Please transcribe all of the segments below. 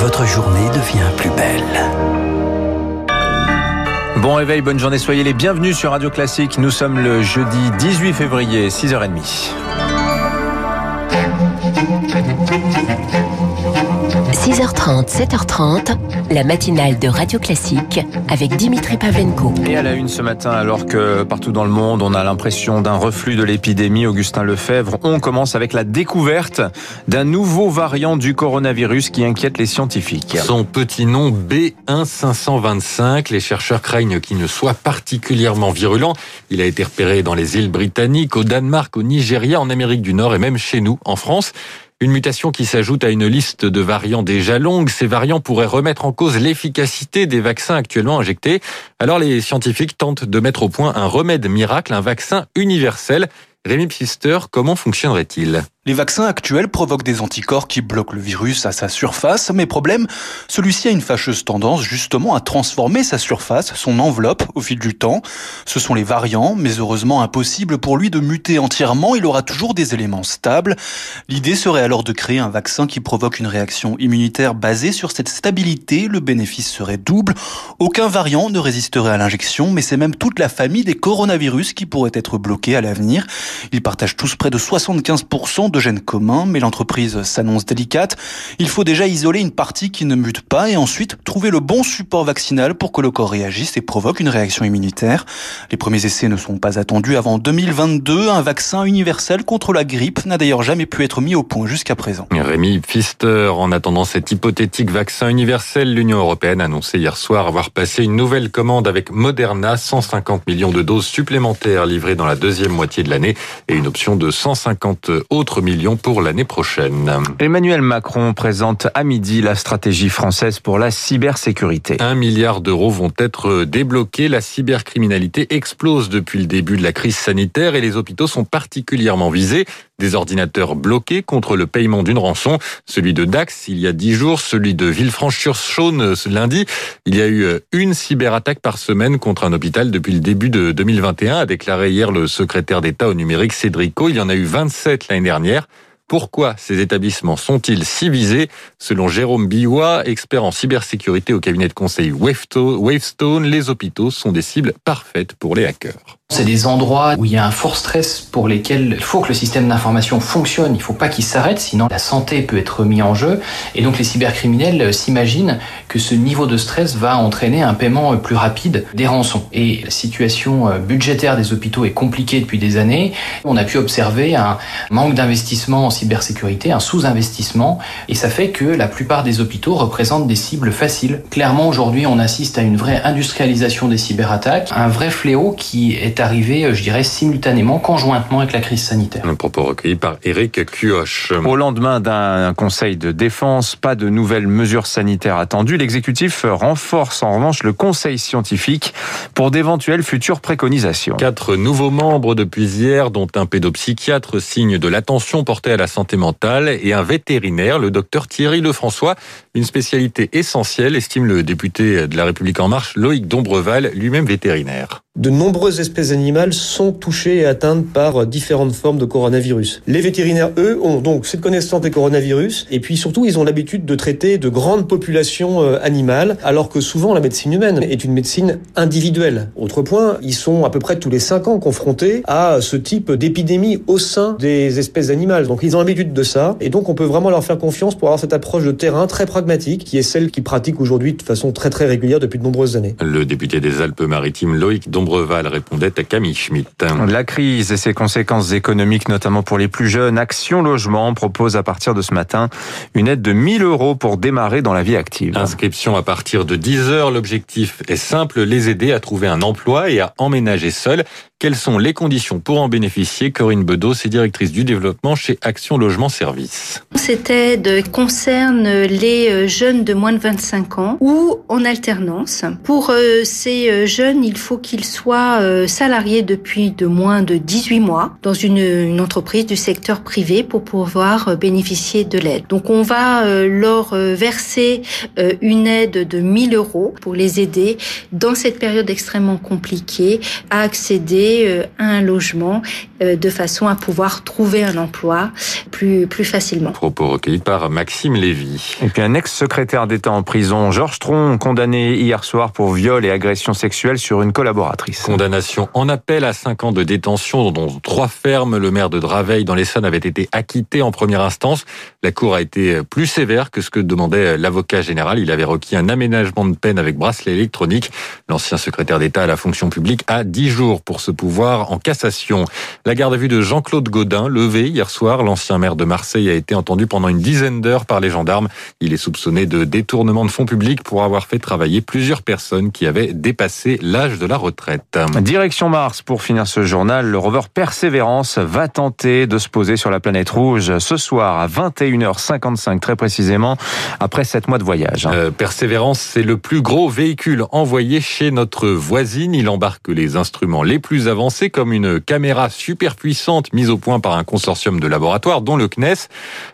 votre journée devient plus belle. Bon réveil, bonne journée, soyez les bienvenus sur Radio Classique. Nous sommes le jeudi 18 février, 6h30. 6h30, 7h30, la matinale de Radio Classique avec Dimitri Pavlenko. Et à la une ce matin, alors que partout dans le monde, on a l'impression d'un reflux de l'épidémie, Augustin Lefebvre, on commence avec la découverte d'un nouveau variant du coronavirus qui inquiète les scientifiques. Son petit nom B1525, les chercheurs craignent qu'il ne soit particulièrement virulent. Il a été repéré dans les îles britanniques, au Danemark, au Nigeria, en Amérique du Nord et même chez nous, en France. Une mutation qui s'ajoute à une liste de variants déjà longue. Ces variants pourraient remettre en cause l'efficacité des vaccins actuellement injectés. Alors les scientifiques tentent de mettre au point un remède miracle, un vaccin universel. Rémi Pfister, comment fonctionnerait-il? Les vaccins actuels provoquent des anticorps qui bloquent le virus à sa surface, mais problème, celui-ci a une fâcheuse tendance justement à transformer sa surface, son enveloppe au fil du temps. Ce sont les variants, mais heureusement impossible pour lui de muter entièrement, il aura toujours des éléments stables. L'idée serait alors de créer un vaccin qui provoque une réaction immunitaire basée sur cette stabilité, le bénéfice serait double. Aucun variant ne résisterait à l'injection, mais c'est même toute la famille des coronavirus qui pourrait être bloquée à l'avenir. Ils partagent tous près de 75% de gènes communs, mais l'entreprise s'annonce délicate. Il faut déjà isoler une partie qui ne mute pas et ensuite trouver le bon support vaccinal pour que le corps réagisse et provoque une réaction immunitaire. Les premiers essais ne sont pas attendus avant 2022. Un vaccin universel contre la grippe n'a d'ailleurs jamais pu être mis au point jusqu'à présent. Rémi Pfister, en attendant cet hypothétique vaccin universel, l'Union européenne a annoncé hier soir avoir passé une nouvelle commande avec Moderna, 150 millions de doses supplémentaires livrées dans la deuxième moitié de l'année et une option de 150 autres millions pour l'année prochaine. Emmanuel Macron présente à midi la stratégie française pour la cybersécurité. Un milliard d'euros vont être débloqués. La cybercriminalité explose depuis le début de la crise sanitaire et les hôpitaux sont particulièrement visés. Des ordinateurs bloqués contre le paiement d'une rançon. Celui de Dax il y a dix jours, celui de Villefranche-sur-Saône ce lundi. Il y a eu une cyberattaque par semaine contre un hôpital depuis le début de 2021, a déclaré hier le secrétaire d'État au numérique Cédrico. Il y en a eu 27 l'année dernière. Pourquoi ces établissements sont-ils si visés? Selon Jérôme Biwa, expert en cybersécurité au cabinet de conseil Wavestone, les hôpitaux sont des cibles parfaites pour les hackers. C'est des endroits où il y a un fort stress pour lesquels il faut que le système d'information fonctionne, il ne faut pas qu'il s'arrête, sinon la santé peut être mis en jeu. Et donc les cybercriminels s'imaginent que ce niveau de stress va entraîner un paiement plus rapide des rançons. Et la situation euh, budgétaire des hôpitaux est compliquée depuis des années. On a pu observer un manque d'investissement en cybersécurité, un sous-investissement, et ça fait que la plupart des hôpitaux représentent des cibles faciles. Clairement, aujourd'hui, on assiste à une vraie industrialisation des cyberattaques, un vrai fléau qui est arrivé, euh, je dirais, simultanément, conjointement avec la crise sanitaire. Un propos recueilli par Eric Cuoche. Au lendemain d'un conseil de défense, pas de nouvelles mesures sanitaires attendues. L'exécutif renforce en revanche le conseil scientifique pour d'éventuelles futures préconisations. Quatre nouveaux membres depuis hier, dont un pédopsychiatre, signe de l'attention portée à la santé mentale, et un vétérinaire, le docteur Thierry Lefrançois, une spécialité essentielle, estime le député de La République En Marche, Loïc Dombreval, lui-même vétérinaire. De nombreuses espèces animales sont touchées et atteintes par différentes formes de coronavirus. Les vétérinaires, eux, ont donc cette connaissance des coronavirus et puis surtout, ils ont l'habitude de traiter de grandes populations euh, animales, alors que souvent la médecine humaine est une médecine individuelle. Autre point, ils sont à peu près tous les cinq ans confrontés à ce type d'épidémie au sein des espèces animales. Donc ils ont l'habitude de ça et donc on peut vraiment leur faire confiance pour avoir cette approche de terrain très pragmatique qui est celle qu'ils pratiquent aujourd'hui de façon très très régulière depuis de nombreuses années. Le député des Alpes-Maritimes, Loïc Dombreval répondait à Camille Schmitt. La crise et ses conséquences économiques, notamment pour les plus jeunes, Action Logement propose à partir de ce matin une aide de 1000 euros pour démarrer dans la vie active. Inscription à partir de 10 heures. L'objectif est simple, les aider à trouver un emploi et à emménager seul. Quelles sont les conditions pour en bénéficier? Corinne Bedos est directrice du développement chez Action Logement Service. Cette aide concerne les jeunes de moins de 25 ans ou en alternance. Pour euh, ces jeunes, il faut qu'ils soient euh, salariés depuis de moins de 18 mois dans une, une entreprise du secteur privé pour pouvoir bénéficier de l'aide. Donc on va euh, leur verser une aide de 1000 euros pour les aider dans cette période extrêmement compliquée à accéder accéder à un logement de façon à pouvoir trouver un emploi plus, plus facilement. Propos recueillis par Maxime Lévy. Et puis un ex-secrétaire d'État en prison, Georges Tron, condamné hier soir pour viol et agression sexuelle sur une collaboratrice. Condamnation en appel à 5 ans de détention, dont trois fermes. Le maire de Draveil dans l'Essonne avait été acquitté en première instance. La cour a été plus sévère que ce que demandait l'avocat général. Il avait requis un aménagement de peine avec bracelet électronique. L'ancien secrétaire d'État à la fonction publique a 10 jours pour se pouvoir en cassation. La garde à vue de Jean-Claude Gaudin, levé hier soir, l'ancien maire de Marseille a été entendu pendant une dizaine d'heures par les gendarmes. Il est soupçonné de détournement de fonds publics pour avoir fait travailler plusieurs personnes qui avaient dépassé l'âge de la retraite. Direction Mars, pour finir ce journal, le rover Persévérance va tenter de se poser sur la planète rouge ce soir à 21h55 très précisément, après 7 mois de voyage. Euh, Persévérance, c'est le plus gros véhicule envoyé chez notre voisine. Il embarque les instruments les plus avancés comme une caméra super puissante mise au point par un consortium de laboratoires dont le CNES.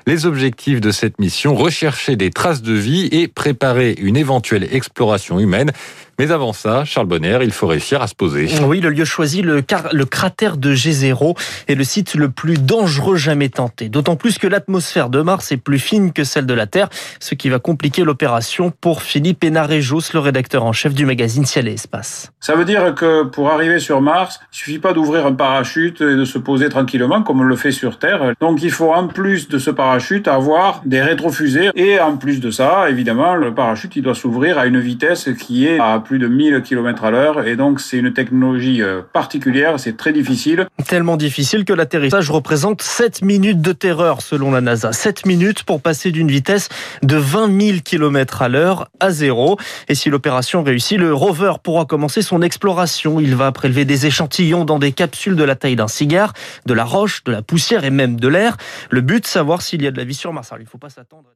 Les objectifs de cette mission, rechercher des traces de vie et préparer une éventuelle exploration humaine. Mais avant ça, Charles Bonner, il faut réussir à se poser. Oui, le lieu choisi, le, le cratère de G0, est le site le plus dangereux jamais tenté. D'autant plus que l'atmosphère de Mars est plus fine que celle de la Terre, ce qui va compliquer l'opération pour Philippe Hénarejos, le rédacteur en chef du magazine Ciel et Espace. Ça veut dire que pour arriver sur Mars, il suffit pas d'ouvrir un parachute et de se poser tranquillement comme on le fait sur Terre. Donc il faut en plus de ce parachute avoir des rétrofusées et en plus de ça, évidemment, le parachute il doit s'ouvrir à une vitesse qui est à plus de 1000 km à l'heure et donc c'est une technologie euh, particulière, c'est très difficile. Tellement difficile que l'atterrissage représente 7 minutes de terreur selon la NASA. 7 minutes pour passer d'une vitesse de 20 000 km à l'heure à zéro. Et si l'opération réussit, le rover pourra commencer son exploration. Il va prélever des échantillons dans des capsules de la taille d'un cigare, de la roche, de la poussière et même de l'air. Le but, savoir s'il y a de la vie sur Mars. Alors, il ne faut pas s'attendre.